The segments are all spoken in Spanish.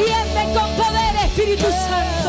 Desciende con poder, Espíritu Santo.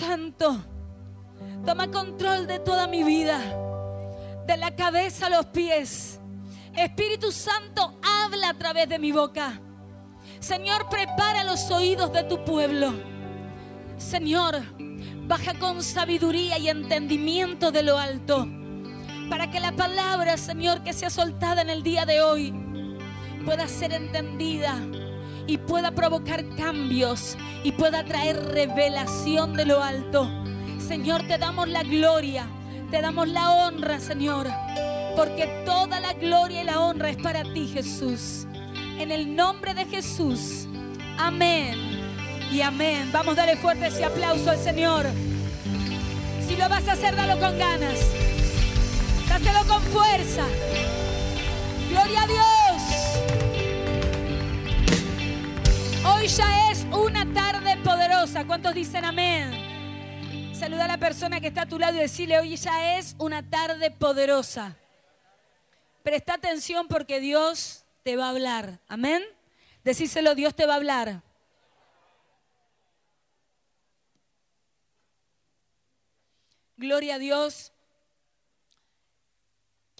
Santo, toma control de toda mi vida, de la cabeza a los pies. Espíritu Santo, habla a través de mi boca. Señor, prepara los oídos de tu pueblo. Señor, baja con sabiduría y entendimiento de lo alto, para que la palabra, Señor, que sea soltada en el día de hoy, pueda ser entendida y pueda provocar cambios y pueda traer revelación de lo alto. Señor, te damos la gloria, te damos la honra, Señor, porque toda la gloria y la honra es para ti, Jesús. En el nombre de Jesús. Amén. Y amén. Vamos a darle fuerte ese aplauso al Señor. Si lo vas a hacer, dalo con ganas. Dáselo con fuerza. Gloria a Dios. Hoy ya es una tarde poderosa. ¿Cuántos dicen amén? Saluda a la persona que está a tu lado y decirle, hoy ya es una tarde poderosa. Presta atención porque Dios te va a hablar. Amén. Decíselo, Dios te va a hablar. Gloria a Dios.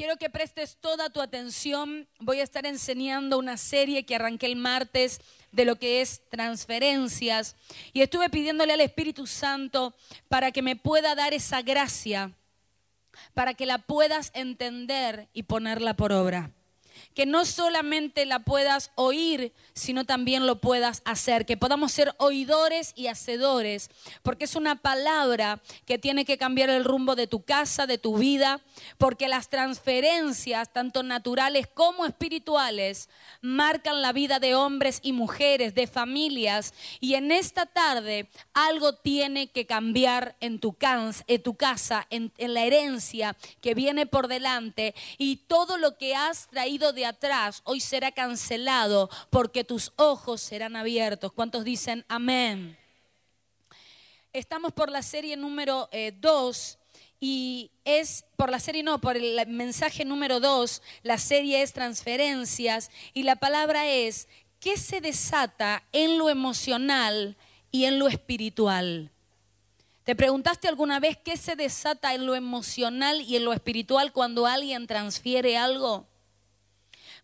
Quiero que prestes toda tu atención. Voy a estar enseñando una serie que arranqué el martes de lo que es transferencias. Y estuve pidiéndole al Espíritu Santo para que me pueda dar esa gracia, para que la puedas entender y ponerla por obra que no solamente la puedas oír, sino también lo puedas hacer, que podamos ser oidores y hacedores, porque es una palabra que tiene que cambiar el rumbo de tu casa, de tu vida, porque las transferencias, tanto naturales como espirituales, marcan la vida de hombres y mujeres, de familias, y en esta tarde algo tiene que cambiar en tu, casa, en la herencia que viene por delante, y todo lo que has traído de atrás hoy será cancelado porque tus ojos serán abiertos. ¿Cuántos dicen amén? Estamos por la serie número 2 y es por la serie, no, por el mensaje número 2, la serie es transferencias y la palabra es, ¿qué se desata en lo emocional y en lo espiritual? ¿Te preguntaste alguna vez qué se desata en lo emocional y en lo espiritual cuando alguien transfiere algo?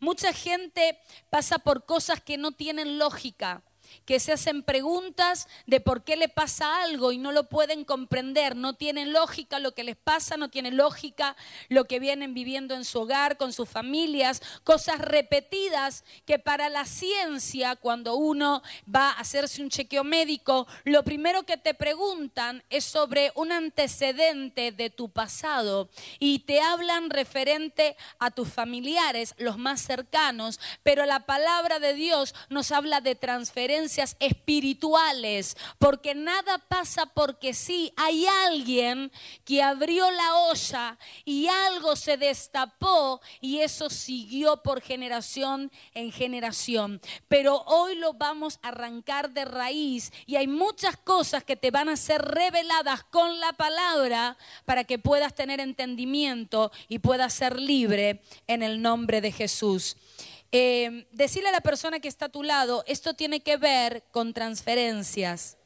Mucha gente pasa por cosas que no tienen lógica. Que se hacen preguntas de por qué le pasa algo y no lo pueden comprender, no tienen lógica lo que les pasa, no tiene lógica lo que vienen viviendo en su hogar, con sus familias, cosas repetidas que para la ciencia, cuando uno va a hacerse un chequeo médico, lo primero que te preguntan es sobre un antecedente de tu pasado y te hablan referente a tus familiares, los más cercanos, pero la palabra de Dios nos habla de transferencia espirituales, porque nada pasa porque sí. Hay alguien que abrió la olla y algo se destapó y eso siguió por generación en generación. Pero hoy lo vamos a arrancar de raíz y hay muchas cosas que te van a ser reveladas con la palabra para que puedas tener entendimiento y puedas ser libre en el nombre de Jesús. Eh, decirle a la persona que está a tu lado, esto tiene que ver con transferencias.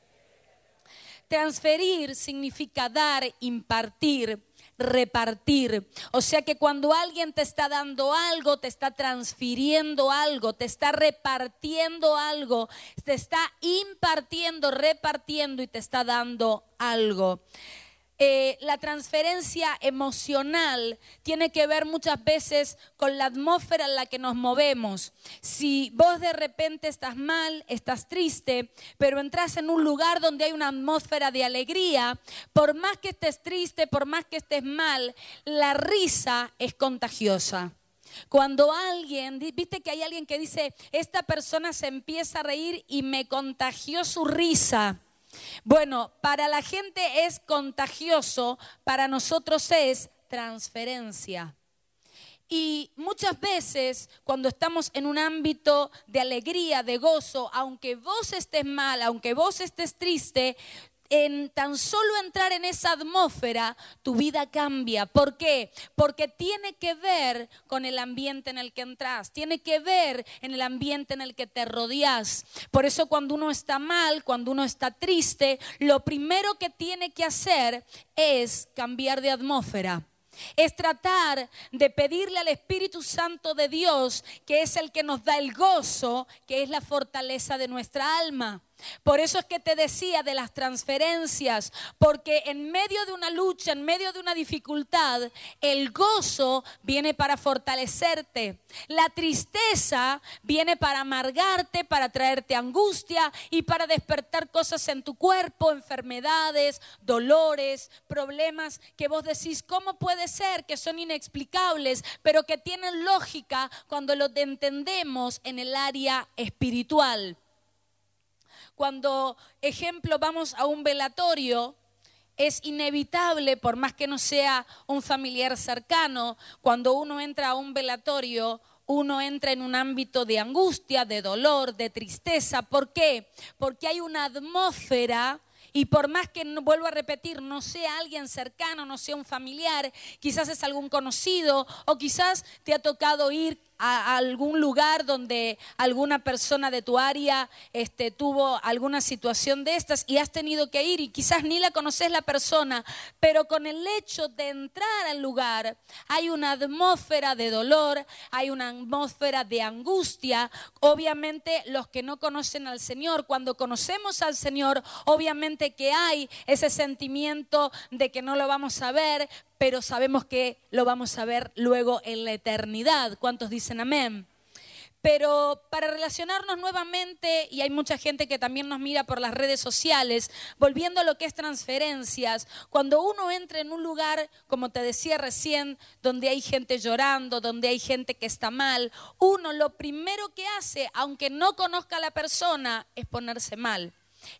Transferir significa dar, impartir, repartir. O sea que cuando alguien te está dando algo, te está transfiriendo algo, te está repartiendo algo, te está impartiendo, repartiendo y te está dando algo. Eh, la transferencia emocional tiene que ver muchas veces con la atmósfera en la que nos movemos. Si vos de repente estás mal, estás triste, pero entras en un lugar donde hay una atmósfera de alegría, por más que estés triste, por más que estés mal, la risa es contagiosa. Cuando alguien, viste que hay alguien que dice, esta persona se empieza a reír y me contagió su risa. Bueno, para la gente es contagioso, para nosotros es transferencia. Y muchas veces cuando estamos en un ámbito de alegría, de gozo, aunque vos estés mal, aunque vos estés triste, en tan solo entrar en esa atmósfera, tu vida cambia. ¿Por qué? Porque tiene que ver con el ambiente en el que entras, tiene que ver en el ambiente en el que te rodeas. Por eso cuando uno está mal, cuando uno está triste, lo primero que tiene que hacer es cambiar de atmósfera es tratar de pedirle al Espíritu Santo de Dios, que es el que nos da el gozo, que es la fortaleza de nuestra alma. Por eso es que te decía de las transferencias, porque en medio de una lucha, en medio de una dificultad, el gozo viene para fortalecerte. La tristeza viene para amargarte, para traerte angustia y para despertar cosas en tu cuerpo, enfermedades, dolores, problemas que vos decís, ¿cómo puede ser que son inexplicables, pero que tienen lógica cuando los entendemos en el área espiritual? Cuando, ejemplo, vamos a un velatorio, es inevitable, por más que no sea un familiar cercano, cuando uno entra a un velatorio, uno entra en un ámbito de angustia, de dolor, de tristeza. ¿Por qué? Porque hay una atmósfera y por más que, vuelvo a repetir, no sea alguien cercano, no sea un familiar, quizás es algún conocido o quizás te ha tocado ir a algún lugar donde alguna persona de tu área este, tuvo alguna situación de estas y has tenido que ir y quizás ni la conoces la persona, pero con el hecho de entrar al lugar hay una atmósfera de dolor, hay una atmósfera de angustia. Obviamente los que no conocen al Señor, cuando conocemos al Señor, obviamente que hay ese sentimiento de que no lo vamos a ver, pero sabemos que lo vamos a ver luego en la eternidad. ¿Cuántos dicen amén? Pero para relacionarnos nuevamente, y hay mucha gente que también nos mira por las redes sociales, volviendo a lo que es transferencias, cuando uno entra en un lugar, como te decía recién, donde hay gente llorando, donde hay gente que está mal, uno lo primero que hace, aunque no conozca a la persona, es ponerse mal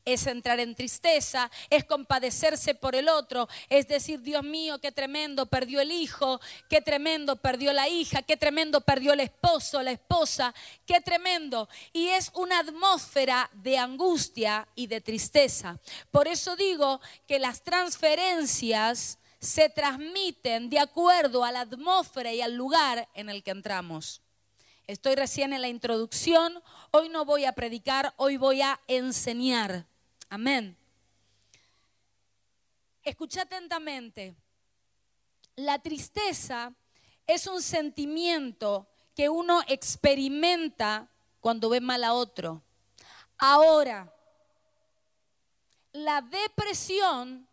es entrar en tristeza, es compadecerse por el otro, es decir, Dios mío, qué tremendo, perdió el hijo, qué tremendo, perdió la hija, qué tremendo, perdió el esposo, la esposa, qué tremendo. Y es una atmósfera de angustia y de tristeza. Por eso digo que las transferencias se transmiten de acuerdo a la atmósfera y al lugar en el que entramos. Estoy recién en la introducción. Hoy no voy a predicar, hoy voy a enseñar. Amén. Escucha atentamente. La tristeza es un sentimiento que uno experimenta cuando ve mal a otro. Ahora, la depresión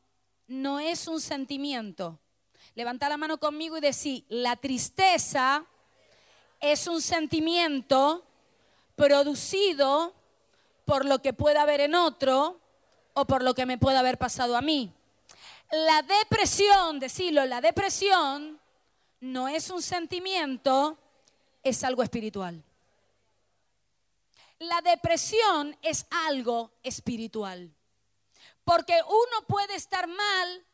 no es un sentimiento. Levanta la mano conmigo y decir, la tristeza es un sentimiento producido por lo que pueda haber en otro o por lo que me pueda haber pasado a mí. La depresión, decirlo, la depresión no es un sentimiento, es algo espiritual. La depresión es algo espiritual. Porque uno puede estar mal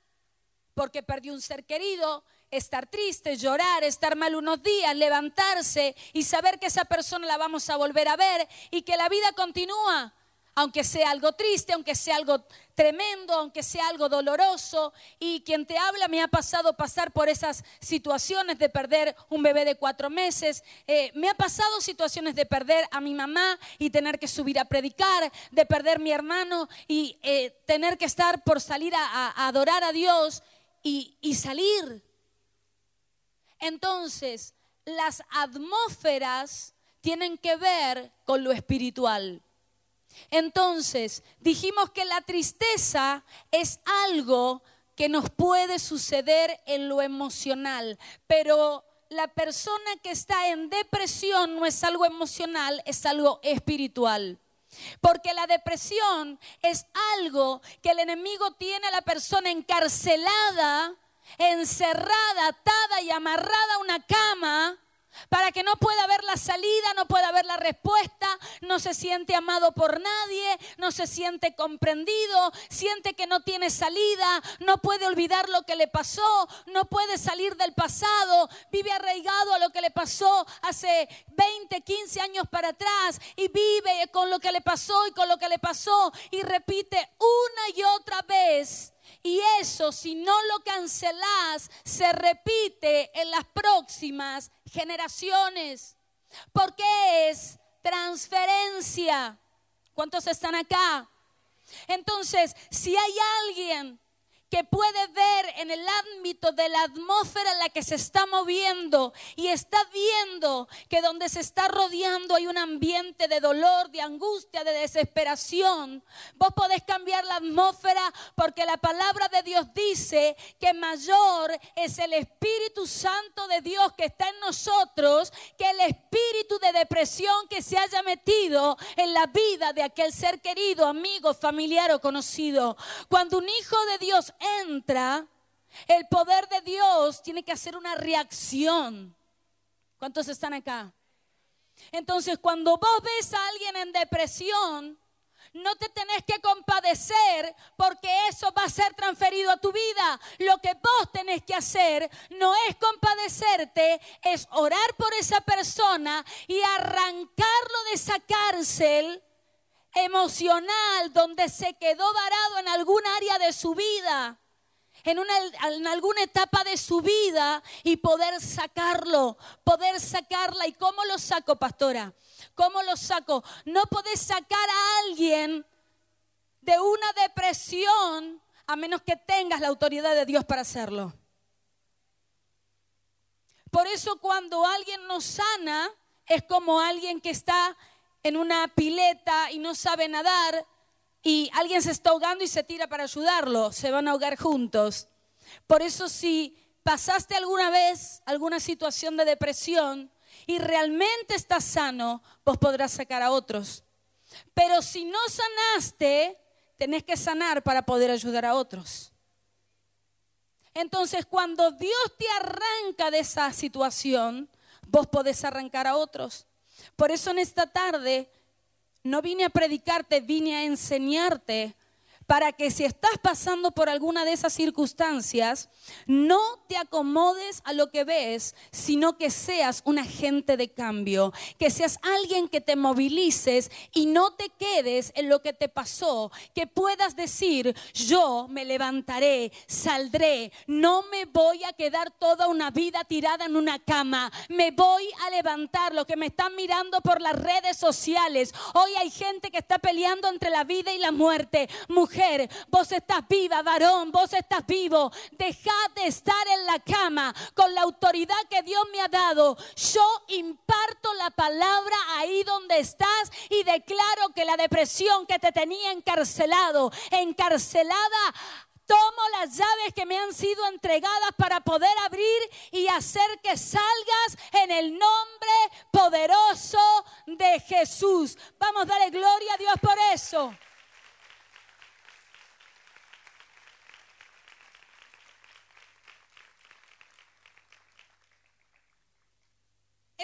porque perdió un ser querido, estar triste, llorar, estar mal unos días, levantarse y saber que esa persona la vamos a volver a ver y que la vida continúa aunque sea algo triste, aunque sea algo tremendo, aunque sea algo doloroso. Y quien te habla me ha pasado pasar por esas situaciones de perder un bebé de cuatro meses. Eh, me ha pasado situaciones de perder a mi mamá y tener que subir a predicar, de perder mi hermano y eh, tener que estar por salir a, adorar a Dios y, y salir. Entonces, las atmósferas tienen que ver con lo espiritual. Entonces, dijimos que la tristeza es algo que nos puede suceder en lo emocional, pero la persona que está en depresión no es algo emocional, es algo espiritual. Porque la depresión es algo que el enemigo tiene a la persona encarcelada, encerrada, atada y amarrada a una cama para que no pueda ver la salida, no pueda ver la respuesta, no se siente amado por nadie, no se siente comprendido, siente que no tiene salida, no puede olvidar lo que le pasó, no puede salir del pasado, vive arraigado a lo que le pasó hace 20, 15 años para atrás y vive con lo que le pasó y con lo que le pasó y repite una y otra vez y eso, si no lo cancelás, se repite en las próximas generaciones. Porque es transferencia. ¿Cuántos están acá? Entonces, si hay alguien que puede ver en el ámbito de la atmósfera en la que se está moviendo y está viendo que donde se está rodeando hay un ambiente de dolor, de angustia, de desesperación. Vos podés cambiar la atmósfera porque la palabra de Dios dice que mayor es el Espíritu Santo de Dios que está en nosotros que el espíritu de depresión que se haya metido en la vida de aquel ser querido, amigo, familiar o conocido. Cuando un hijo de Dios entra, el poder de Dios tiene que hacer una reacción. ¿Cuántos están acá? Entonces, cuando vos ves a alguien en depresión, no te tenés que compadecer porque eso va a ser transferido a tu vida. Lo que vos tenés que hacer no es compadecerte, es orar por esa persona y arrancarlo de esa cárcel emocional donde se quedó varado en algún área de su vida en, una, en alguna etapa de su vida y poder sacarlo, poder sacarla. ¿Y cómo lo saco, pastora? ¿Cómo lo saco? No podés sacar a alguien de una depresión a menos que tengas la autoridad de Dios para hacerlo. Por eso cuando alguien nos sana, es como alguien que está en una pileta y no sabe nadar y alguien se está ahogando y se tira para ayudarlo, se van a ahogar juntos. Por eso si pasaste alguna vez alguna situación de depresión y realmente estás sano, vos podrás sacar a otros. Pero si no sanaste, tenés que sanar para poder ayudar a otros. Entonces, cuando Dios te arranca de esa situación, vos podés arrancar a otros. Por eso en esta tarde no vine a predicarte, vine a enseñarte para que si estás pasando por alguna de esas circunstancias, no te acomodes a lo que ves, sino que seas un agente de cambio, que seas alguien que te movilices y no te quedes en lo que te pasó, que puedas decir, yo me levantaré, saldré, no me voy a quedar toda una vida tirada en una cama, me voy a levantar, lo que me están mirando por las redes sociales, hoy hay gente que está peleando entre la vida y la muerte, vos estás viva, varón, vos estás vivo. Deja de estar en la cama con la autoridad que Dios me ha dado. Yo imparto la palabra ahí donde estás y declaro que la depresión que te tenía encarcelado, encarcelada, tomo las llaves que me han sido entregadas para poder abrir y hacer que salgas en el nombre poderoso de Jesús. Vamos a darle gloria a Dios por eso.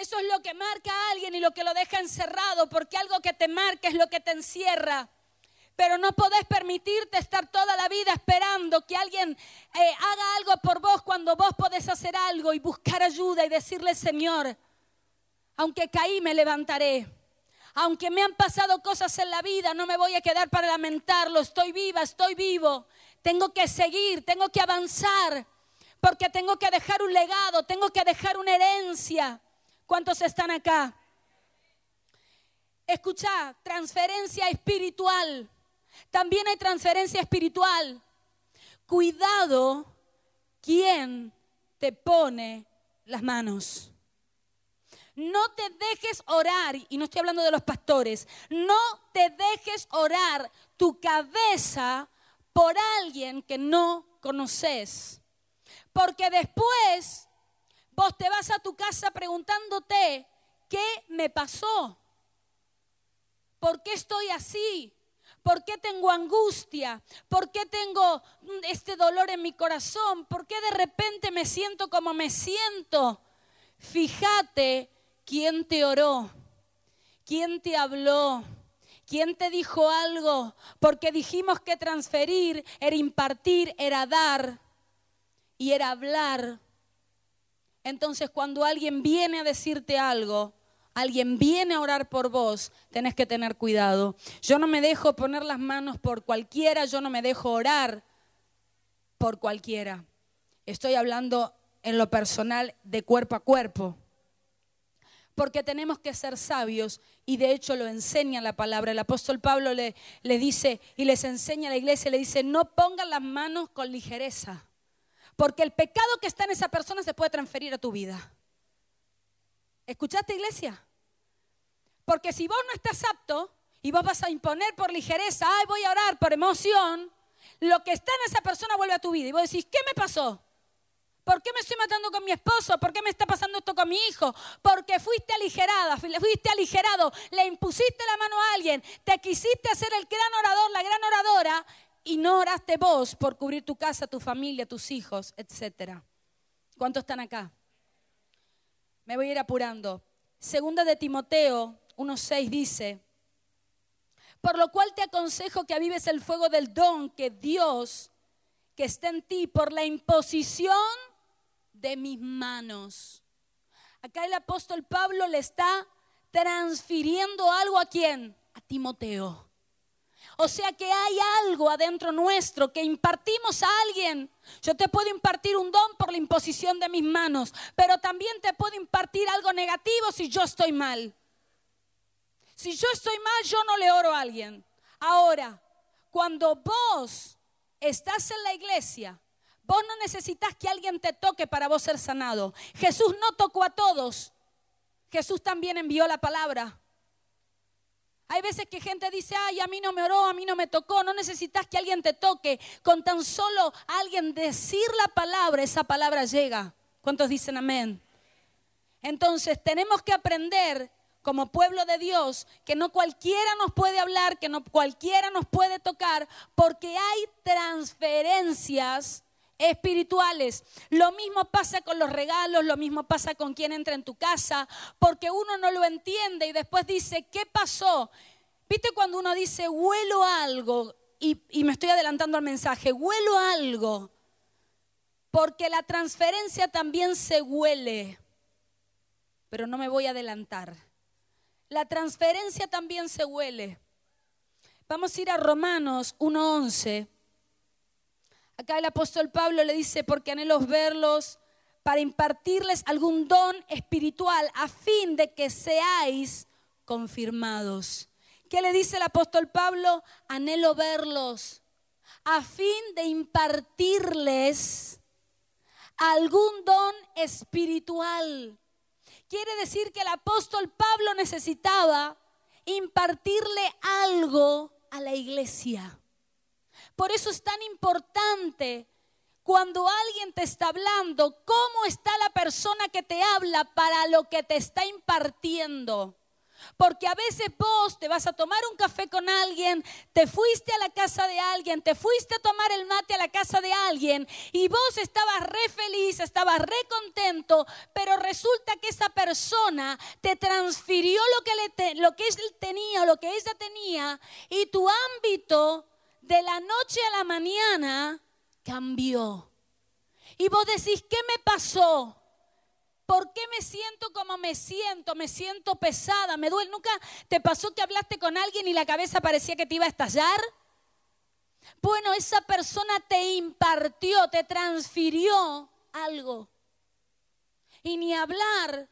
Eso es lo que marca a alguien y lo que lo deja encerrado, porque algo que te marca es lo que te encierra. Pero no podés permitirte estar toda la vida esperando que alguien eh, haga algo por vos cuando vos podés hacer algo y buscar ayuda y decirle, Señor, aunque caí me levantaré. Aunque me han pasado cosas en la vida, no me voy a quedar para lamentarlo. Estoy viva, estoy vivo. Tengo que seguir, tengo que avanzar, porque tengo que dejar un legado, tengo que dejar una herencia. ¿Cuántos están acá? Escucha, transferencia espiritual. También hay transferencia espiritual. Cuidado quién te pone las manos. No te dejes orar, y no estoy hablando de los pastores, no te dejes orar tu cabeza por alguien que no conoces. Porque después Vos te vas a tu casa preguntándote, ¿qué me pasó? ¿Por qué estoy así? ¿Por qué tengo angustia? ¿Por qué tengo este dolor en mi corazón? ¿Por qué de repente me siento como me siento? Fíjate quién te oró, quién te habló, quién te dijo algo, porque dijimos que transferir era impartir, era dar y era hablar. Entonces cuando alguien viene a decirte algo, alguien viene a orar por vos, tenés que tener cuidado. Yo no me dejo poner las manos por cualquiera, yo no me dejo orar por cualquiera. Estoy hablando en lo personal de cuerpo a cuerpo. Porque tenemos que ser sabios y de hecho lo enseña la palabra. El apóstol Pablo le, dice y les enseña a la iglesia, le dice, no pongan las manos con ligereza porque el pecado que está en esa persona se puede transferir a tu vida. ¿Escuchaste, iglesia? Porque si vos no estás apto y vos vas a imponer por ligereza, ay, voy a orar por emoción, lo que está en esa persona vuelve a tu vida. Y vos decís, ¿qué me pasó? ¿Por qué me estoy matando con mi esposo? ¿Por qué me está pasando esto con mi hijo? Porque fuiste aligerada, fuiste aligerado, le impusiste la mano a alguien, te quisiste hacer el gran orador, la gran oradora, y no oraste vos por cubrir tu casa, tu familia, tus hijos, etcétera. ¿Cuántos están acá? Me voy a ir apurando. Segunda de Timoteo 1.6 dice, por lo cual te aconsejo que avives el fuego del don que Dios, que está en ti, por la imposición de mis manos. Acá el apóstol Pablo le está transfiriendo algo a quién? A Timoteo. O sea que hay algo adentro nuestro que impartimos a alguien. Yo te puedo impartir un don por la imposición de mis manos, pero también te puedo impartir algo negativo si yo estoy mal. Si yo estoy mal, yo no le oro a alguien. Ahora, cuando vos estás en la iglesia, vos no necesitas que alguien te toque para vos ser sanado. Jesús no tocó a todos. Jesús también envió la palabra. Hay veces que gente dice, ay, a mí no me oró, a mí no me tocó. No necesitas que alguien te toque. Con tan solo alguien decir la palabra, esa palabra llega. ¿Cuántos dicen amén? Entonces tenemos que aprender como pueblo de Dios que no cualquiera nos puede hablar, que no cualquiera nos puede tocar, porque hay transferencias espirituales. Lo mismo pasa con los regalos, lo mismo pasa con quien entra en tu casa, porque uno no lo entiende y después dice, ¿qué pasó? ¿Viste cuando uno dice, huelo algo? Y, y me estoy adelantando al mensaje, huelo algo. Porque la transferencia también se huele. Pero no me voy a adelantar. La transferencia también se huele. Vamos a ir a Romanos 1.11. Acá el apóstol Pablo le dice, porque anhelo verlos para impartirles algún don espiritual a fin de que seáis confirmados. ¿Qué le dice el apóstol Pablo? Anhelo verlos a fin de impartirles algún don espiritual. Quiere decir que el apóstol Pablo necesitaba impartirle algo a la iglesia. Por eso es tan importante cuando alguien te está hablando, cómo está la persona que te habla para lo que te está impartiendo. Porque a veces vos te vas a tomar un café con alguien, te fuiste a la casa de alguien, te fuiste a tomar el mate a la casa de alguien y vos estabas re feliz, estabas re contento, pero resulta que esa persona te transfirió lo que, le lo que él tenía o lo que ella tenía y tu ámbito de la noche a la mañana cambió. Y vos decís, ¿qué me pasó? ¿Por qué me siento como me siento? Me siento pesada, me duele. ¿Nunca te pasó que hablaste con alguien y la cabeza parecía que te iba a estallar? Bueno, esa persona te impartió, te transfirió algo. Y ni hablar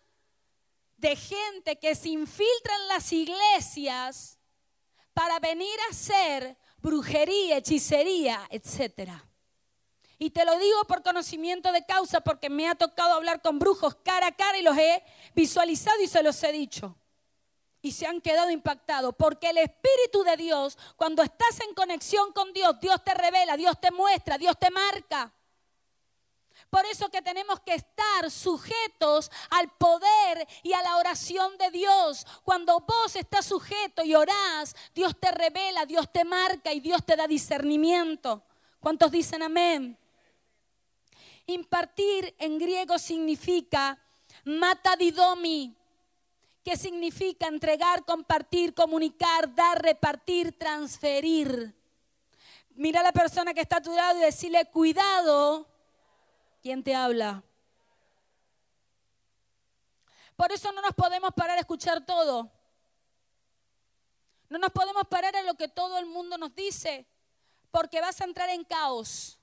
de gente que se infiltra en las iglesias para venir a hacer brujería, hechicería, etcétera. Y te lo digo por conocimiento de causa, porque me ha tocado hablar con brujos cara a cara y los he visualizado y se los he dicho. Y se han quedado impactados, porque el Espíritu de Dios, cuando estás en conexión con Dios, Dios te revela, Dios te muestra, Dios te marca. Por eso que tenemos que estar sujetos al poder y a la oración de Dios. Cuando vos estás sujeto y orás, Dios te revela, Dios te marca y Dios te da discernimiento. ¿Cuántos dicen amén? Impartir en griego significa matadidomi, que significa entregar, compartir, comunicar, dar, repartir, transferir. Mira a la persona que está a tu lado y decirle, cuidado, ¿quién te habla? Por eso no nos podemos parar a escuchar todo. No nos podemos parar a lo que todo el mundo nos dice, porque vas a entrar en caos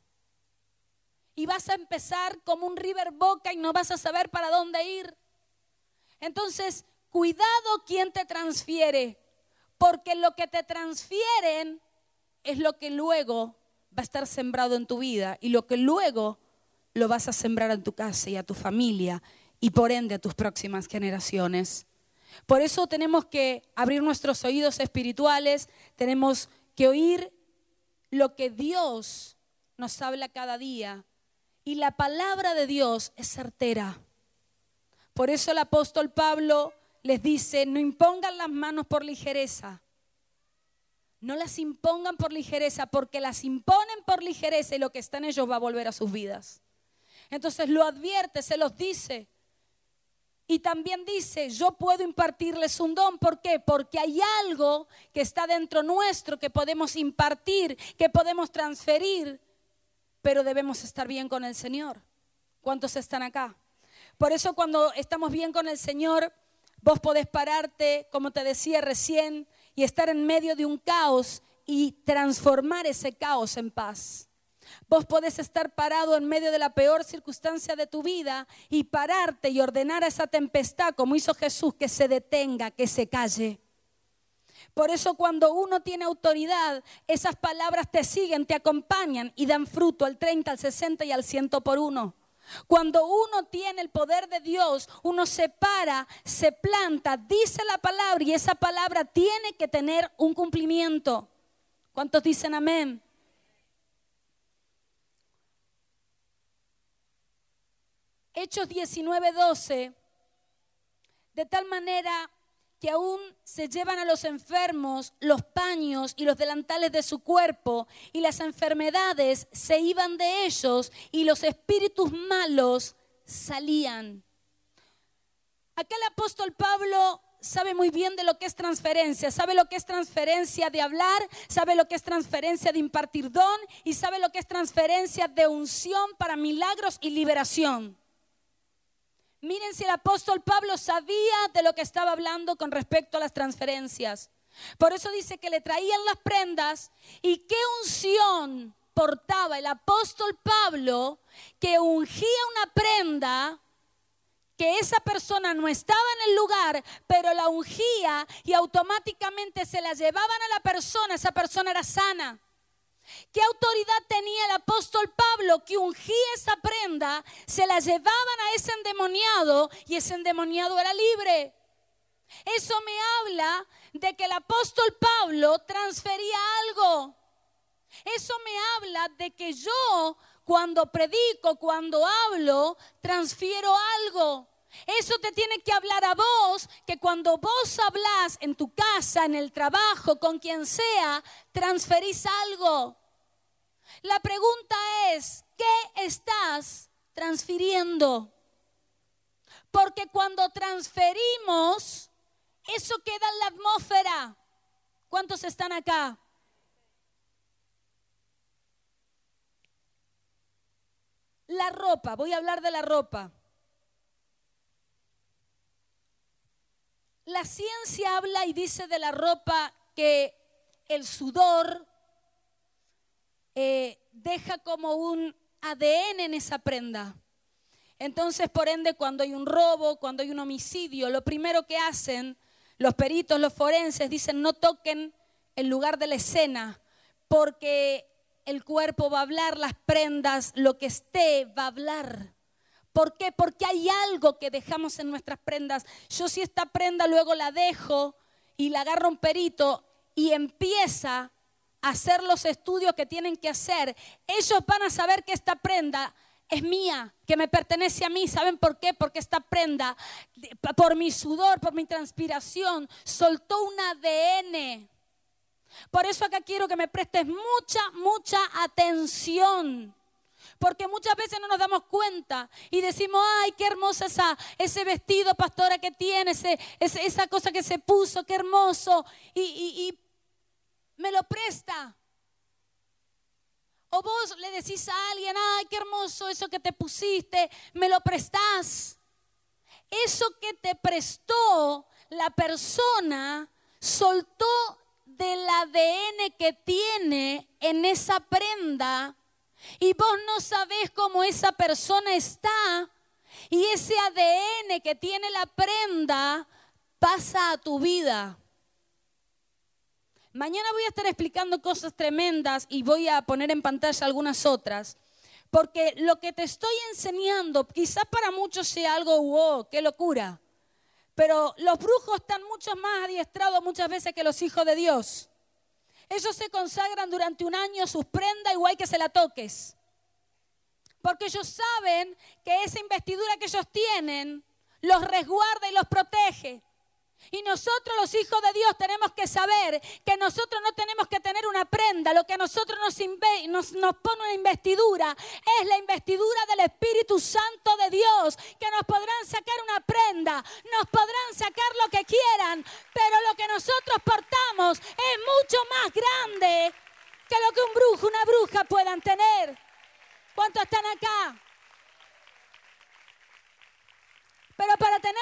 y vas a empezar como un river boca y no vas a saber para dónde ir. Entonces, cuidado quien te transfiere, porque lo que te transfieren es lo que luego va a estar sembrado en tu vida y lo que luego lo vas a sembrar en tu casa y a tu familia y por ende a tus próximas generaciones. Por eso tenemos que abrir nuestros oídos espirituales, tenemos que oír lo que Dios nos habla cada día y la palabra de Dios es certera. Por eso el apóstol Pablo les dice, no impongan las manos por ligereza. No las impongan por ligereza, porque las imponen por ligereza y lo que está en ellos va a volver a sus vidas. Entonces lo advierte, se los dice. Y también dice, yo puedo impartirles un don. ¿Por qué? Porque hay algo que está dentro nuestro que podemos impartir, que podemos transferir pero debemos estar bien con el Señor. ¿Cuántos están acá? Por eso cuando estamos bien con el Señor, vos podés pararte, como te decía recién, y estar en medio de un caos y transformar ese caos en paz. Vos podés estar parado en medio de la peor circunstancia de tu vida y pararte y ordenar a esa tempestad, como hizo Jesús, que se detenga, que se calle. Por eso cuando uno tiene autoridad, esas palabras te siguen, te acompañan y dan fruto al 30, al 60 y al 100 por uno. Cuando uno tiene el poder de Dios, uno se para, se planta, dice la palabra y esa palabra tiene que tener un cumplimiento. ¿Cuántos dicen amén? Hechos 19:12, de tal manera que aún se llevan a los enfermos los paños y los delantales de su cuerpo, y las enfermedades se iban de ellos, y los espíritus malos salían. Acá el apóstol Pablo sabe muy bien de lo que es transferencia, sabe lo que es transferencia de hablar, sabe lo que es transferencia de impartir don y sabe lo que es transferencia de unción para milagros y liberación. Miren si el apóstol Pablo sabía de lo que estaba hablando con respecto a las transferencias. Por eso dice que le traían las prendas y qué unción portaba el apóstol Pablo que ungía una prenda que esa persona no estaba en el lugar, pero la ungía y automáticamente se la llevaban a la persona, esa persona era sana. ¿Qué autoridad tenía el apóstol Pablo que ungía esa prenda, se la llevaban a ese endemoniado y ese endemoniado era libre? Eso me habla de que el apóstol Pablo transfería algo. Eso me habla de que yo cuando predico, cuando hablo, transfiero algo. Eso te tiene que hablar a vos, que cuando vos hablas en tu casa, en el trabajo, con quien sea, transferís algo. La pregunta es, ¿qué estás transfiriendo? Porque cuando transferimos, eso queda en la atmósfera. ¿Cuántos están acá? La ropa, voy a hablar de la ropa. La ciencia habla y dice de la ropa que el sudor eh, deja como un ADN en esa prenda. Entonces, por ende, cuando hay un robo, cuando hay un homicidio, lo primero que hacen los peritos, los forenses, dicen no toquen el lugar de la escena, porque el cuerpo va a hablar, las prendas, lo que esté va a hablar. ¿Por qué? Porque hay algo que dejamos en nuestras prendas. Yo si esta prenda luego la dejo y la agarro un perito y empieza a hacer los estudios que tienen que hacer, ellos van a saber que esta prenda es mía, que me pertenece a mí. ¿Saben por qué? Porque esta prenda, por mi sudor, por mi transpiración, soltó un ADN. Por eso acá quiero que me prestes mucha, mucha atención. Porque muchas veces no nos damos cuenta y decimos, ay, qué hermosa esa, ese vestido, pastora, que tiene, ese, esa cosa que se puso, qué hermoso. Y, y me lo presta. O vos le decís a alguien, ay, qué hermoso eso que te pusiste, me lo prestás. Eso que te prestó la persona soltó del ADN que tiene en esa prenda y vos no sabés cómo esa persona está y ese ADN que tiene la prenda pasa a tu vida. Mañana voy a estar explicando cosas tremendas y voy a poner en pantalla algunas otras. Porque lo que te estoy enseñando, quizás para muchos sea algo, wow, qué locura. Pero los brujos están mucho más adiestrados muchas veces que los hijos de Dios. Ellos se consagran durante un año sus prendas igual que se la toques. Porque ellos saben que esa investidura que ellos tienen los resguarda y los protege. Y nosotros los hijos de Dios tenemos que saber que nosotros no tenemos que tener una prenda, lo que a nosotros nos, nos, pone una investidura es la investidura del Espíritu Santo de Dios, que nos podrán sacar una prenda, nos podrán sacar lo que quieran, pero lo que nosotros portamos es mucho más grande que lo que un brujo, una bruja puedan tener. ¿Cuántos están acá? Pero para tener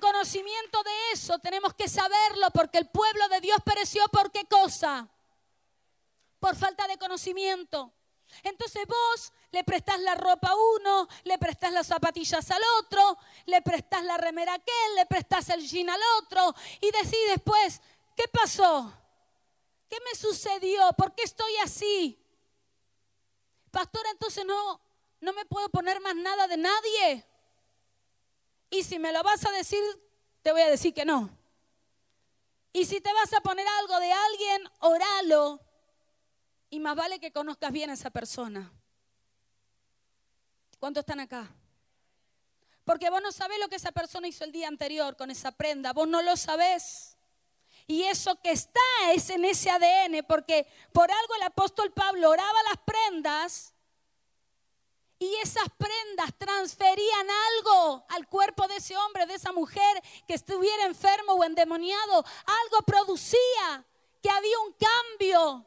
conocimiento de eso tenemos que saberlo porque el pueblo de Dios pereció por qué cosa? Por falta de conocimiento. Entonces vos le prestás la ropa a uno, le prestás las zapatillas al otro, le prestás la remera a aquel, le prestás el jean al otro y decís después, ¿qué pasó? ¿Qué me sucedió? ¿Por qué estoy así? Pastora, entonces no, no me puedo poner más nada de nadie. Y si me lo vas a decir, te voy a decir que no. Y si te vas a poner algo de alguien, oralo. Y más vale que conozcas bien a esa persona. ¿Cuántos están acá? Porque vos no sabés lo que esa persona hizo el día anterior con esa prenda. Vos no lo sabés. Y eso que está es en ese ADN, porque por algo el apóstol Pablo oraba las prendas y esas prendas transferían algo al cuerpo de ese hombre, de esa mujer que estuviera enfermo o endemoniado. Algo producía, que había un cambio.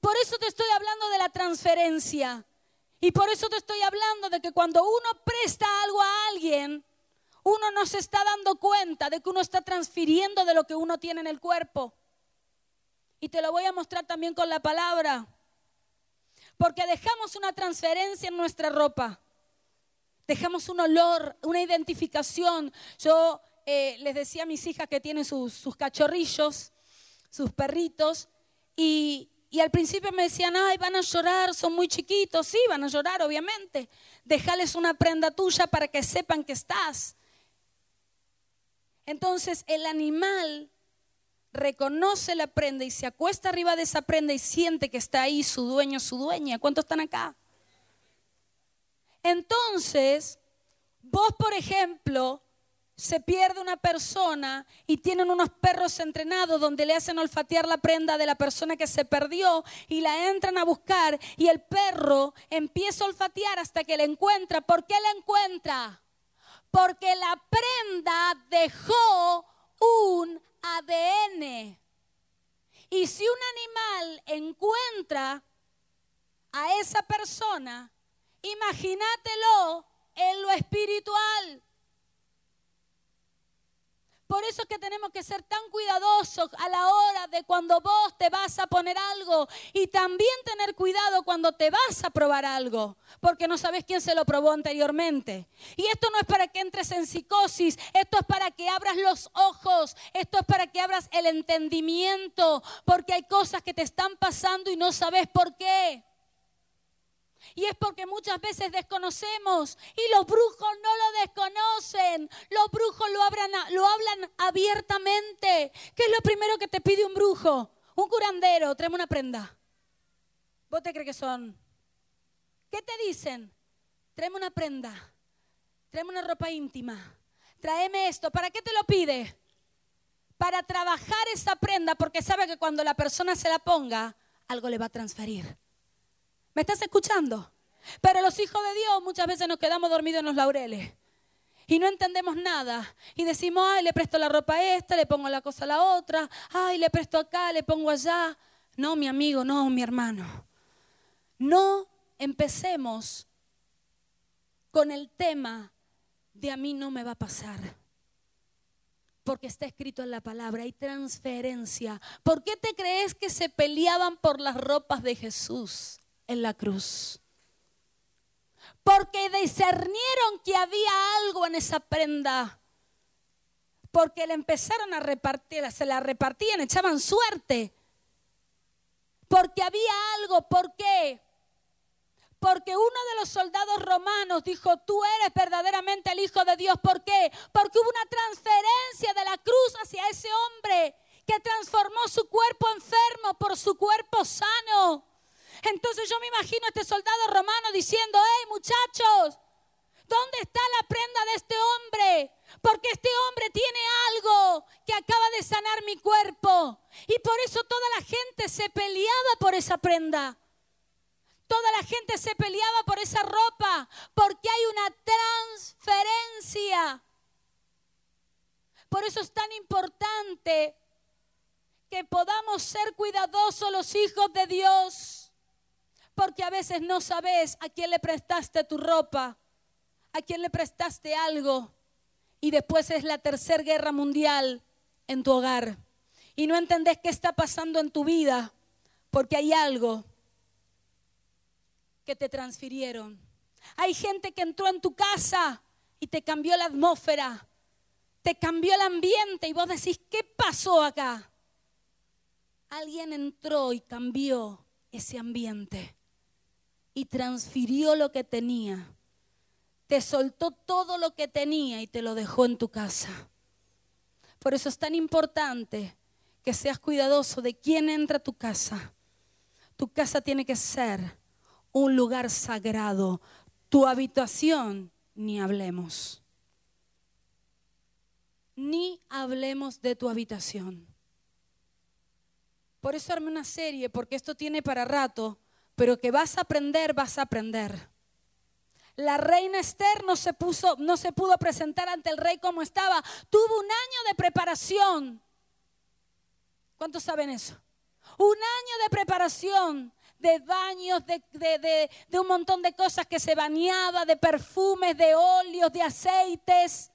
Por eso te estoy hablando de la transferencia. Y por eso te estoy hablando de que cuando uno presta algo a alguien, uno no se está dando cuenta de que uno está transfiriendo de lo que uno tiene en el cuerpo. Y te lo voy a mostrar también con la palabra porque dejamos una transferencia en nuestra ropa. Dejamos un olor, una identificación. Yo eh, les decía a mis hijas que tienen sus, cachorrillos, sus perritos, y, y al principio me decían, ay, van a llorar, son muy chiquitos. Sí, van a llorar, obviamente. Déjales una prenda tuya para que sepan que estás. Entonces el animal reconoce la prenda y se acuesta arriba de esa prenda y siente que está ahí su dueño, su dueña. ¿Cuántos están acá? Entonces, vos, por ejemplo, se pierde una persona y tienen unos perros entrenados donde le hacen olfatear la prenda de la persona que se perdió y la entran a buscar y el perro empieza a olfatear hasta que la encuentra. ¿Por qué la encuentra? Porque la prenda dejó un ADN. Y si un animal encuentra a esa persona, imagínatelo en lo espiritual. Por eso es que tenemos que ser tan cuidadosos a la hora de cuando vos te vas a poner algo y también tener cuidado cuando te vas a probar algo, porque no sabes quién se lo probó anteriormente. Y esto no es para que entres en psicosis, esto es para que abras los ojos, esto es para que abras el entendimiento, porque hay cosas que te están pasando y no sabes por qué. Y es porque muchas veces desconocemos y los brujos no lo desconocen. Los brujos lo, lo hablan abiertamente. ¿Qué es lo primero que te pide un brujo? Un curandero, tráeme una prenda. ¿Vos te crees que son? ¿Qué te dicen? Tráeme una prenda. Tráeme una ropa íntima. Tráeme esto. ¿Para qué te lo pide? Para trabajar esa prenda porque sabe que cuando la persona se la ponga, algo le va a transferir. ¿Me estás escuchando? Pero los hijos de Dios muchas veces nos quedamos dormidos en los laureles y no entendemos nada. Y decimos, ay, le presto la ropa a esta, le pongo la cosa a la otra, ay, le presto acá, le pongo allá. No, mi amigo, no, mi hermano. No empecemos con el tema de a mí no me va a pasar. Porque está escrito en la palabra, hay transferencia. ¿Por qué te crees que se peleaban por las ropas de Jesús? En la cruz. Porque discernieron que había algo en esa prenda. Porque le empezaron a repartir, se la repartían, echaban suerte. Porque había algo, ¿por qué? Porque uno de los soldados romanos dijo, tú eres verdaderamente el Hijo de Dios. ¿Por qué? Porque hubo una transferencia de la cruz hacia ese hombre que transformó su cuerpo enfermo por su cuerpo sano. Entonces yo me imagino a este soldado romano diciendo, hey muchachos, ¿dónde está la prenda de este hombre? Porque este hombre tiene algo que acaba de sanar mi cuerpo. Y por eso toda la gente se peleaba por esa prenda. Toda la gente se peleaba por esa ropa, porque hay una transferencia. Por eso es tan importante que podamos ser cuidadosos los hijos de Dios porque a veces no sabes a quién le prestaste tu ropa, a quién le prestaste algo. Y después es la tercera guerra mundial en tu hogar. Y no entendés qué está pasando en tu vida, porque hay algo que te transfirieron. Hay gente que entró en tu casa y te cambió la atmósfera, te cambió el ambiente y vos decís, ¿qué pasó acá? Alguien entró y cambió ese ambiente y transfirió lo que tenía. Te soltó todo lo que tenía y te lo dejó en tu casa. Por eso es tan importante que seas cuidadoso de quién entra a tu casa. Tu casa tiene que ser un lugar sagrado. Tu habitación, ni hablemos. Ni hablemos de tu habitación. Por eso armé una serie, porque esto tiene para rato pero que vas a aprender, vas a aprender. La reina Esther no se, puso, no se pudo presentar ante el rey como estaba. Tuvo un año de preparación. ¿Cuántos saben eso? Un año de preparación, de baños, de, un montón de cosas que se bañaba, de perfumes, de óleos, de aceites.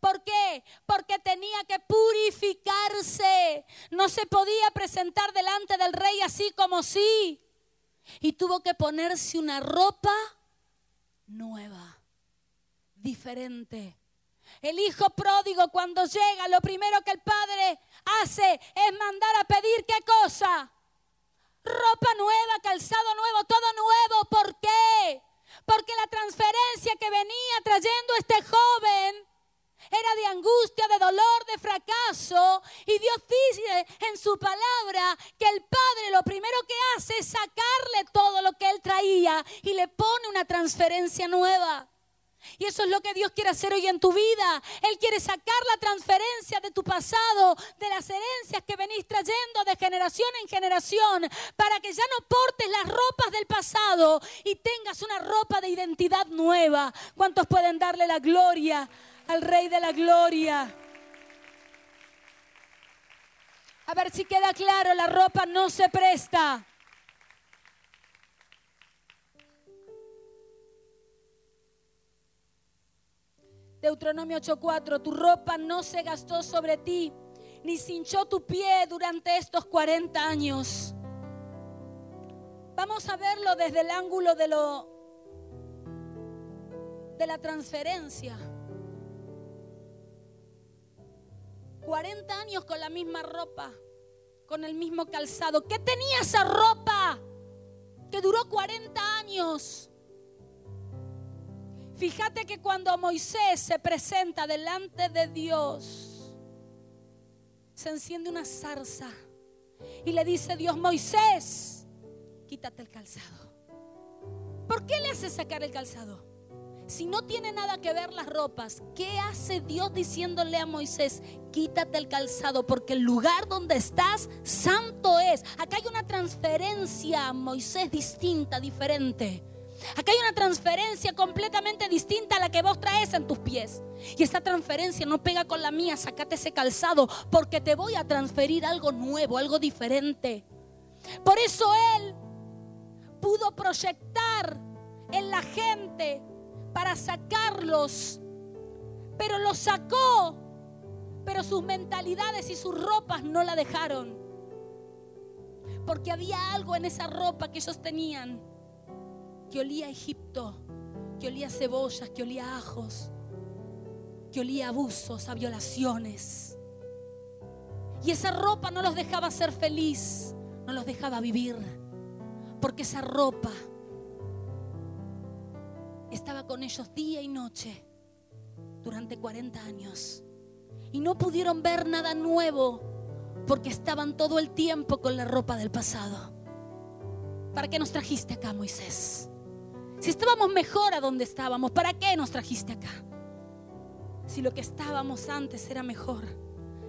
¿Por qué? Porque tenía que purificarse. No se podía presentar delante del rey así como sí y tuvo que ponerse una ropa nueva, diferente. El hijo pródigo cuando llega, lo primero que el padre hace es mandar a pedir qué cosa? ropa nueva, calzado nuevo, todo nuevo. ¿Por qué? Porque la transferencia que venía trayendo este joven era de angustia, de dolor, de fracaso. Y Dios dice en su palabra que el Padre lo primero que hace es sacarle todo lo que él traía y le pone una transferencia nueva. Y eso es lo que Dios quiere hacer hoy en tu vida. Él quiere sacar la transferencia de tu pasado, de las herencias que venís trayendo de generación en generación, para que ya no portes las ropas del pasado y tengas una ropa de identidad nueva. ¿Cuántos pueden darle la gloria al Rey de la Gloria? A ver si queda claro, la ropa no se presta. Deuteronomio 8:4, tu ropa no se gastó sobre ti, ni cinchó tu pie durante estos 40 años. Vamos a verlo desde el ángulo de lo de la transferencia. 40 años con la misma ropa, con el mismo calzado. ¿Qué tenía esa ropa que duró 40 años? Fíjate que cuando Moisés se presenta delante de Dios, se enciende una zarza y le dice Dios, Moisés, quítate el calzado. ¿Por qué le hace sacar el calzado? Si no tiene nada que ver las ropas, ¿qué hace Dios diciéndole a Moisés? Quítate el calzado porque el lugar donde estás santo es. Acá hay una transferencia a Moisés distinta, diferente. Acá hay una transferencia completamente distinta a la que vos traes en tus pies. Y esa transferencia no pega con la mía. Sacate ese calzado porque te voy a transferir algo nuevo, algo diferente. Por eso Él pudo proyectar en la gente para sacarlos. Pero los sacó. Pero sus mentalidades y sus ropas no la dejaron. Porque había algo en esa ropa que ellos tenían que olía a Egipto, que olía a cebollas, que olía a ajos, que olía a abusos, a violaciones. Y esa ropa no los dejaba ser feliz, no los dejaba vivir, porque esa ropa con ellos día y noche durante 40 años. Y no pudieron ver nada nuevo porque estaban todo el tiempo con la ropa del pasado. ¿Para qué nos trajiste acá, Moisés? Si estábamos mejor a donde estábamos, ¿para qué nos trajiste acá? Si lo que estábamos antes era mejor.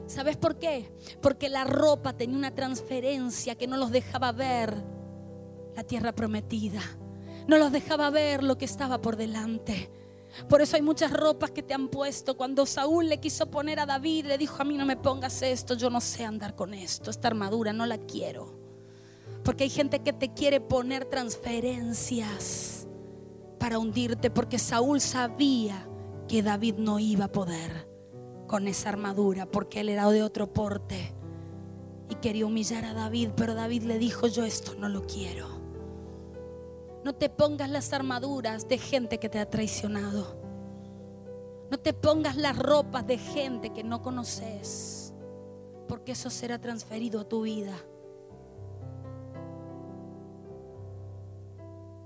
¿Sabes por qué? Porque la ropa tenía una transferencia que no los dejaba ver la tierra prometida. No los dejaba ver lo que estaba por delante. Por eso hay muchas ropas que te han puesto. Cuando Saúl le quiso poner a David, le dijo, a mí no me pongas esto, yo no sé andar con esto, esta armadura no la quiero. Porque hay gente que te quiere poner transferencias para hundirte porque Saúl sabía que David no iba a poder con esa armadura porque él era de otro porte y quería humillar a David, pero David le dijo, yo esto no lo quiero. No te pongas las armaduras de gente que te ha traicionado. No te pongas las ropas de gente que no conoces, porque eso será transferido a tu vida.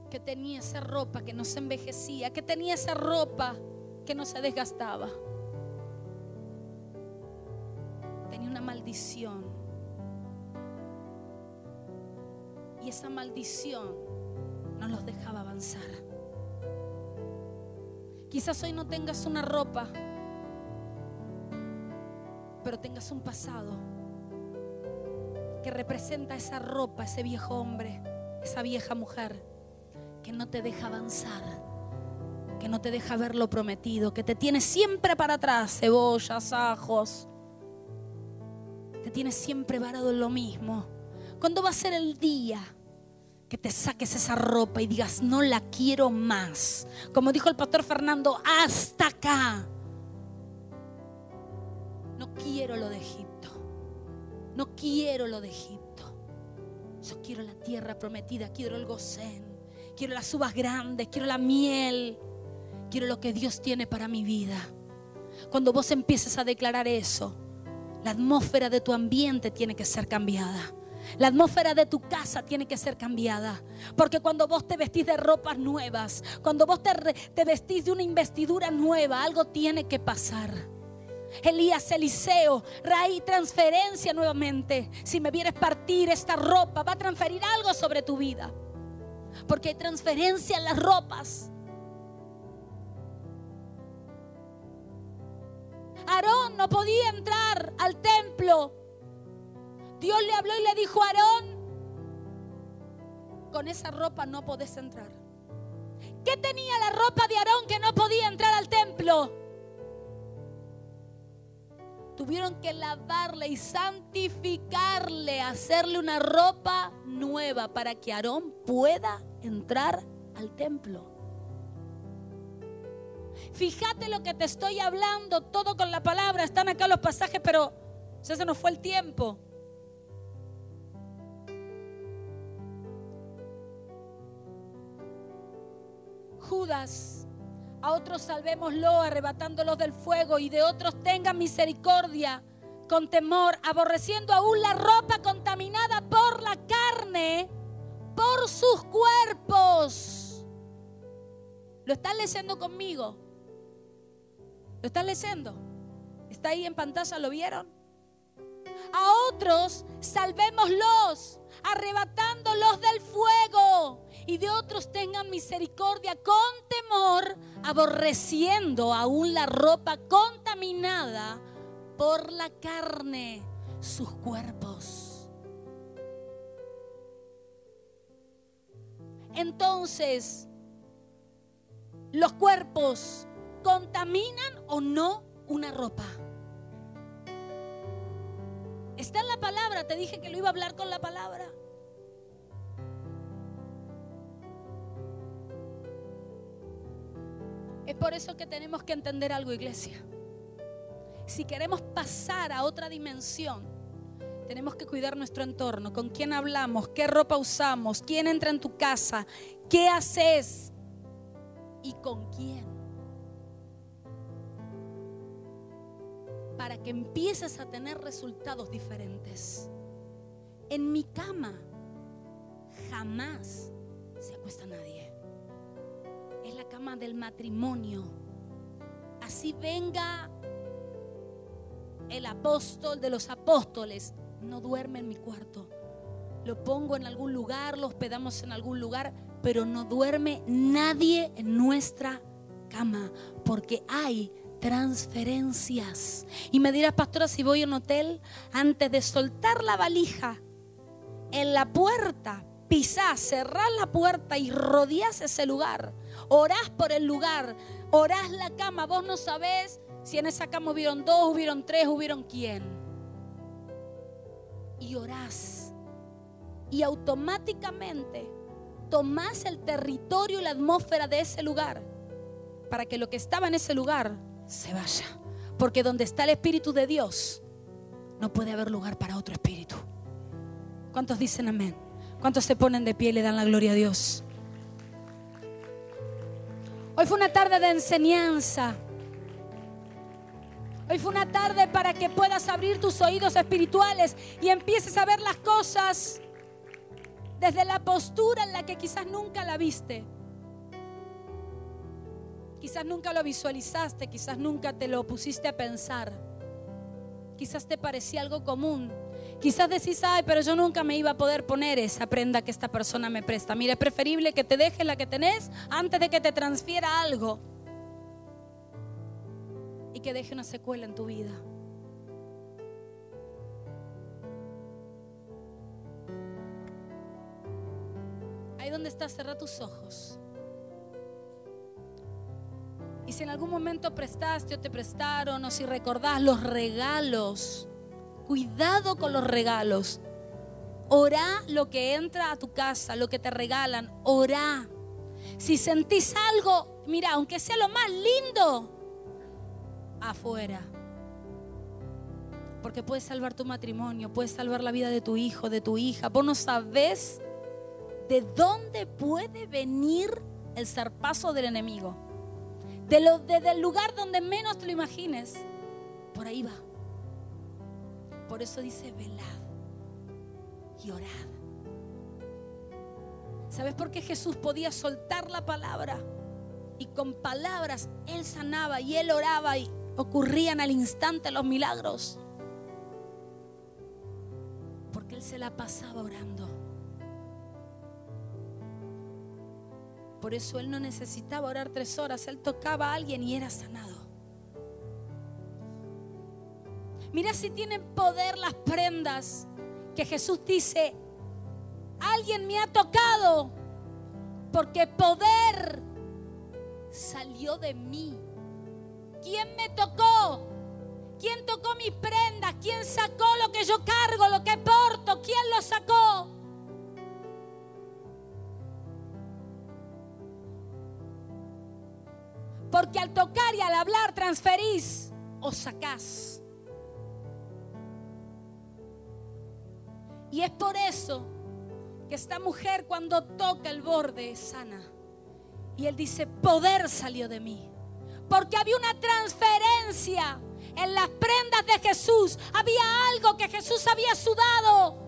que tenía esa ropa que no se envejecía, que tenía esa ropa que no se desgastaba. Tenía una maldición. Y esa maldición no los dejaba avanzar. Quizás hoy no tengas una ropa, pero tengas un pasado que representa esa ropa, ese viejo hombre, esa vieja mujer que no te deja avanzar, que no te deja ver lo prometido, que te tiene siempre para atrás, cebollas, ajos, te tiene siempre varado en lo mismo. ¿Cuándo va a ser el día que te saques esa ropa y digas, no la quiero más? Como dijo el pastor Fernando, hasta acá. No quiero lo de Egipto. No quiero lo de Egipto. Yo quiero la tierra prometida, quiero el Gosén quiero las uvas grandes, quiero la miel, quiero lo que Dios tiene para mi vida. Cuando vos empieces a declarar eso, la atmósfera de tu ambiente tiene que ser cambiada. La atmósfera de tu casa tiene que ser cambiada. Porque cuando vos te vestís de ropas nuevas, cuando vos te, vestís de una investidura nueva, algo tiene que pasar. Elías Eliseo, raíz, transferencia nuevamente. Si me vieres partir esta ropa, va a transferir algo sobre tu vida. Porque hay transferencia en las ropas. Aarón no podía entrar al templo. Dios le habló y le dijo, Aarón, con esa ropa no podés entrar. ¿Qué tenía la ropa de Aarón que no podía entrar al templo? Tuvieron que lavarle y santificarle, hacerle una ropa nueva para que Aarón pueda entrar al templo. Fíjate lo que te estoy hablando, todo con la palabra. Están acá los pasajes, pero ya se nos fue el tiempo. Judas, a otros salvémoslo arrebatándolos del fuego y de otros tengan misericordia con temor, aborreciendo aún la ropa contaminada por la carne, por sus cuerpos. ¿Lo están leyendo conmigo? ¿Lo están leyendo? ¿Está ahí en pantalla? ¿Lo vieron? A otros salvémoslos, arrebatándolos del fuego. Y de otros tengan misericordia con temor, aborreciendo aún la ropa contaminada por la carne, sus cuerpos. Entonces, los cuerpos contaminan o no una ropa. Está en la palabra, te dije que lo iba a hablar con la palabra. Es por eso que tenemos que entender algo, iglesia. Si queremos pasar a otra dimensión, tenemos que cuidar nuestro entorno, con quién hablamos, qué ropa usamos, quién entra en tu casa, qué haces y con quién. para que empieces a tener resultados diferentes. En mi cama jamás se acuesta nadie. La cama del matrimonio. Así venga el apóstol de los apóstoles, no duerme en mi cuarto. Lo pongo en algún lugar, lo hospedamos en algún lugar, pero no duerme nadie en nuestra cama, porque hay transferencias. Y me dirás, pastora, si voy a un hotel, antes de soltar la valija en la puerta, pisás, cerrás la puerta y rodeás ese lugar. Orás por el lugar, orás la cama. Vos no sabés si en esa cama hubieron dos, hubieron tres, hubieron quién. Y orás. Y automáticamente tomás el territorio y la atmósfera de ese lugar para que lo que estaba en ese lugar se vaya. Porque donde está el Espíritu de Dios, no puede haber lugar para otro espíritu. ¿Cuántos dicen amén? ¿Cuántos se ponen de pie y le dan la gloria a Dios? Hoy fue una tarde de enseñanza. Hoy fue una tarde para que puedas abrir tus oídos espirituales y empieces a ver las cosas desde la postura en la que quizás nunca la viste. Quizás nunca lo visualizaste, quizás nunca te lo pusiste a pensar. Quizás te parecía algo común. Quizás decís, ay, pero yo nunca me iba a poder poner esa prenda que esta persona me presta. Mira, es preferible que te dejes la que tenés antes de que te transfiera algo y que deje una secuela en tu vida. Ahí donde estás, cerra tus ojos. Y si en algún momento prestaste o te prestaron, o si recordás los regalos, cuidado con los regalos. Orá lo que entra a tu casa, lo que te regalan, orá. Si sentís algo, mira, aunque sea lo más lindo, afuera. Porque puedes salvar tu matrimonio, puedes salvar la vida de tu hijo, de tu hija. Vos no sabés de dónde puede venir el zarpazo del enemigo desde el lugar donde menos te lo imagines. Por ahí va. Por eso dice velad. y orad. ¿Sabes por qué Jesús podía soltar la palabra? Y con palabras Él sanaba y Él oraba y ocurrían al instante los milagros. Porque Él se la pasaba orando. Por eso Él no necesitaba orar tres horas. Él tocaba a alguien y era sanado. Mira si tienen poder las prendas que Jesús dice, alguien me ha tocado, porque poder salió de mí. ¿Quién me tocó? ¿Quién tocó mis prendas? ¿Quién sacó lo que yo cargo, lo que porto? ¿Quién lo sacó? Porque al tocar y al hablar transferís o sacás. Y es por eso que esta mujer cuando toca el borde sana. Y él dice, poder salió de mí. Porque había una transferencia en las prendas de Jesús. Había algo que Jesús había sudado.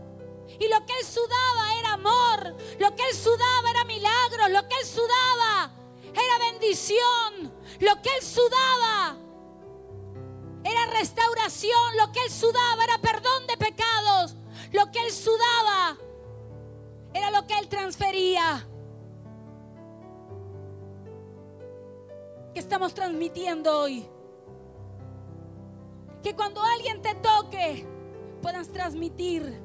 Y lo que él sudaba era amor. Lo que él sudaba era milagros. Lo que él sudaba era bendición. Lo que él sudaba era restauración. Lo que él sudaba era perdón de pecados. Lo que él sudaba era lo que él transfería. ¿Qué estamos transmitiendo hoy? Que cuando alguien te toque, puedas transmitir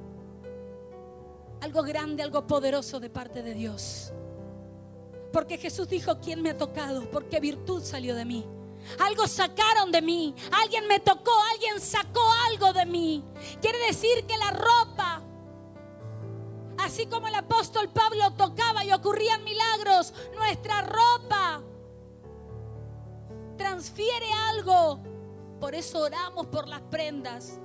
algo grande, algo poderoso de parte de Dios. Porque Jesús dijo, ¿quién me ha tocado? Porque virtud salió de mí. Algo sacaron de mí. Alguien me tocó, alguien sacó algo de mí. Quiere decir que la ropa, así como el apóstol Pablo tocaba y ocurrían milagros, nuestra ropa transfiere algo. Por eso oramos por las prendas.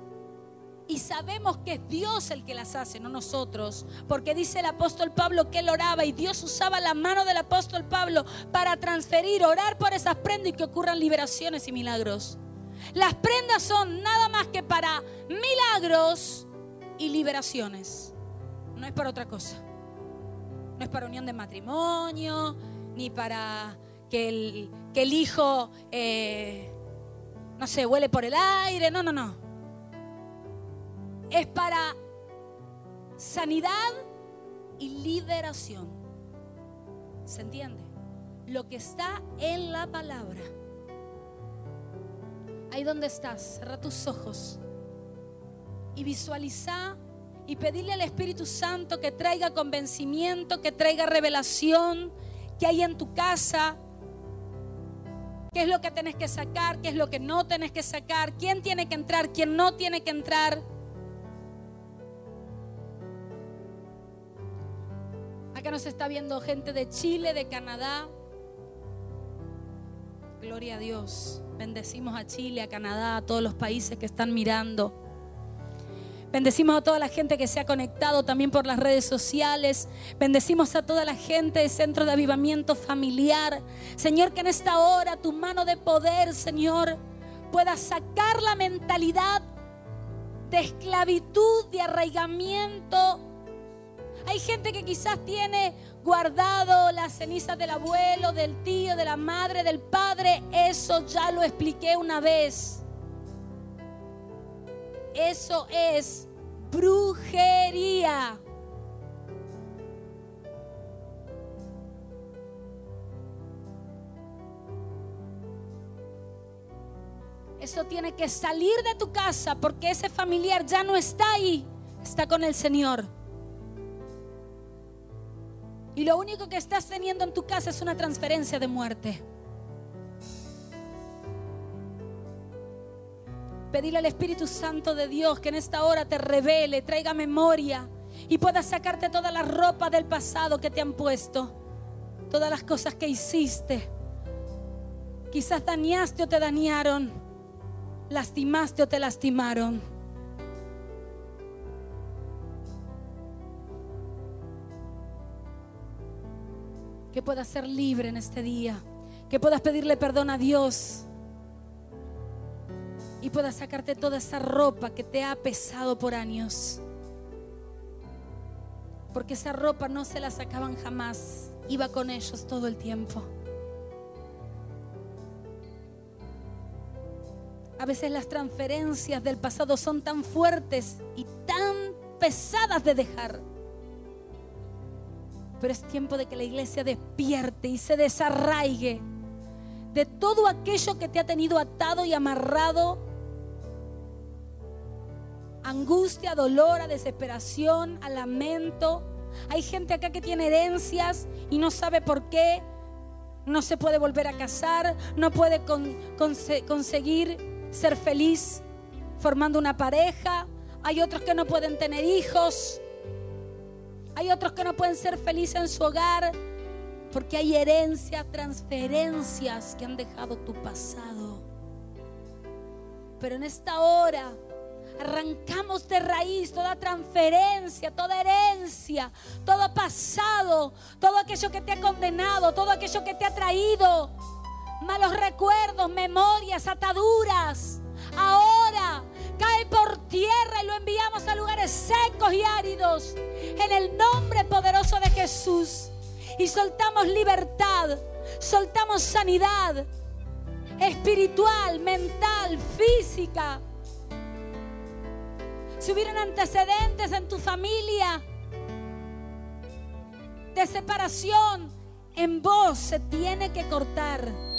Y sabemos que es Dios el que las hace, no nosotros. Porque dice el apóstol Pablo que él oraba y Dios usaba la mano del apóstol Pablo para transferir, orar por esas prendas y que ocurran liberaciones y milagros. Las prendas son nada más que para milagros y liberaciones. No es para otra cosa. No es para unión de matrimonio, ni para que el, que el hijo, eh, no sé, huele por el aire. No, no, no es para sanidad y liberación. ¿Se entiende? Lo que está en la palabra. Ahí donde estás, cerra tus ojos y visualiza y pedirle al Espíritu Santo que traiga convencimiento, que traiga revelación, que hay en tu casa, qué es lo que tenés que sacar, qué es lo que no tenés que sacar, quién tiene que entrar, quién no tiene que entrar. Acá nos está viendo gente de Chile, de Canadá. Gloria a Dios. Bendecimos a Chile, a Canadá, a todos los países que están mirando. Bendecimos a toda la gente que se ha conectado también por las redes sociales. Bendecimos a toda la gente de Centro de Avivamiento Familiar. Señor, que en esta hora tu mano de poder, Señor, pueda sacar la mentalidad de esclavitud, de arraigamiento hay gente que quizás tiene guardado las cenizas del abuelo, del tío, de la madre, del padre. Eso ya lo expliqué una vez. Eso es brujería. Eso tiene que salir de tu casa porque ese familiar ya no está ahí, está con el Señor. Y lo único que estás teniendo en tu casa es una transferencia de muerte. Pedirle al Espíritu Santo de Dios que en esta hora te revele, traiga memoria y pueda sacarte toda la ropa del pasado que te han puesto, todas las cosas que hiciste. Quizás dañaste o te dañaron, lastimaste o te lastimaron. Que puedas ser libre en este día, que puedas pedirle perdón a Dios y puedas sacarte toda esa ropa que te ha pesado por años. Porque esa ropa no se la sacaban jamás. Iba con ellos todo el tiempo. A veces las transferencias del pasado son tan fuertes y tan pesadas de dejar. Pero es tiempo de que la iglesia despierte y se desarraigue de todo aquello que te ha tenido atado y amarrado. Angustia, dolor, a desesperación, a lamento. Hay gente acá que tiene herencias y no sabe por qué. No se puede volver a casar, no puede conseguir ser feliz formando una pareja. Hay otros que no pueden tener hijos. Hay otros que no pueden ser felices en su hogar porque hay herencias, transferencias que han dejado tu pasado. Pero en esta hora arrancamos de raíz toda transferencia, toda herencia, todo pasado, todo aquello que te ha condenado, todo aquello que te ha traído malos recuerdos, memorias, ataduras. Ahora cae por tierra y lo enviamos a lugares secos y áridos en el nombre poderoso de Jesús y soltamos libertad, soltamos sanidad espiritual, mental, física. Si hubieran antecedentes en tu familia de separación, en vos se tiene que cortar.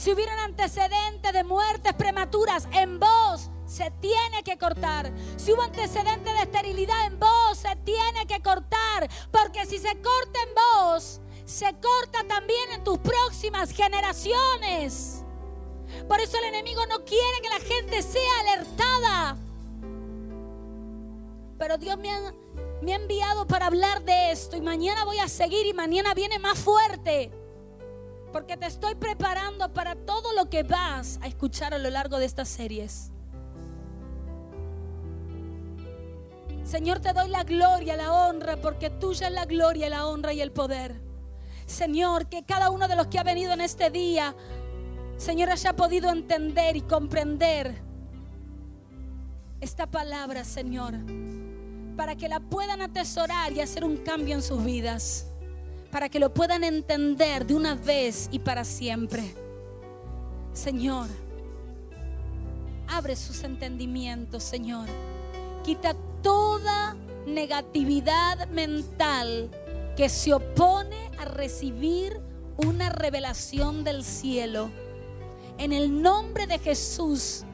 Si hubieran antecedentes de muertes prematuras, en vos se tiene que cortar. Si hubo antecedente de esterilidad en vos, se tiene que cortar. Porque si se corta en vos, se corta también en tus próximas generaciones. Por eso el enemigo no quiere que la gente sea alertada. Pero Dios me ha, me ha enviado para hablar de esto y mañana voy a seguir y mañana viene más fuerte. Porque te estoy preparando para todo lo que vas a escuchar a lo largo de estas series. Señor, te doy la gloria, la honra, porque tuya es la gloria, la honra y el poder. Señor, que cada uno de los que ha venido en este día, Señor, haya podido entender y comprender esta palabra, Señor, para que la puedan atesorar y hacer un cambio en sus vidas, para que lo puedan entender de una vez y para siempre. Señor, abre sus entendimientos, Señor. Quita toda negatividad mental que se opone a recibir una revelación del cielo. En el nombre de Jesús,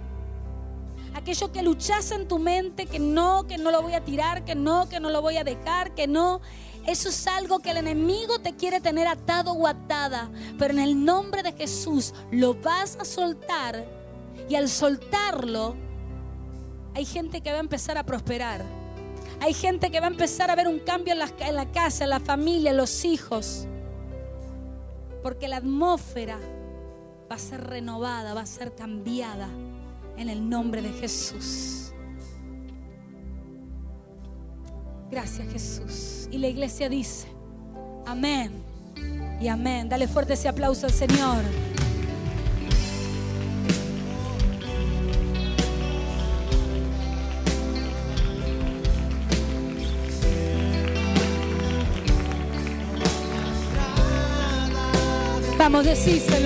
aquello que luchas en tu mente, que no, que no lo voy a tirar, que no, que no lo voy a dejar, que no. Eso es algo que el enemigo te quiere tener atado o atada. Pero en el nombre de Jesús lo vas a soltar. Y al soltarlo, hay gente que va a empezar a prosperar. Hay gente que va a empezar a ver un cambio en la, casa, en la familia, en los hijos. Porque la atmósfera va a ser renovada, va a ser cambiada en el nombre de Jesús. Gracias Jesús. Y la iglesia dice, amén y amén. Dale fuerte ese aplauso al Señor. Vamos, decíselo.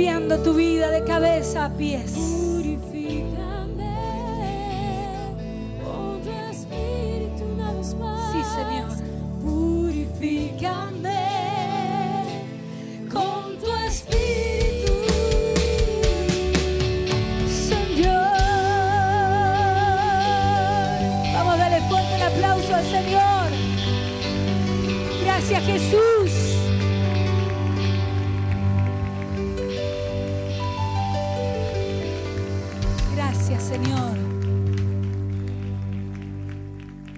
Limpiando tu vida de cabeza a pies.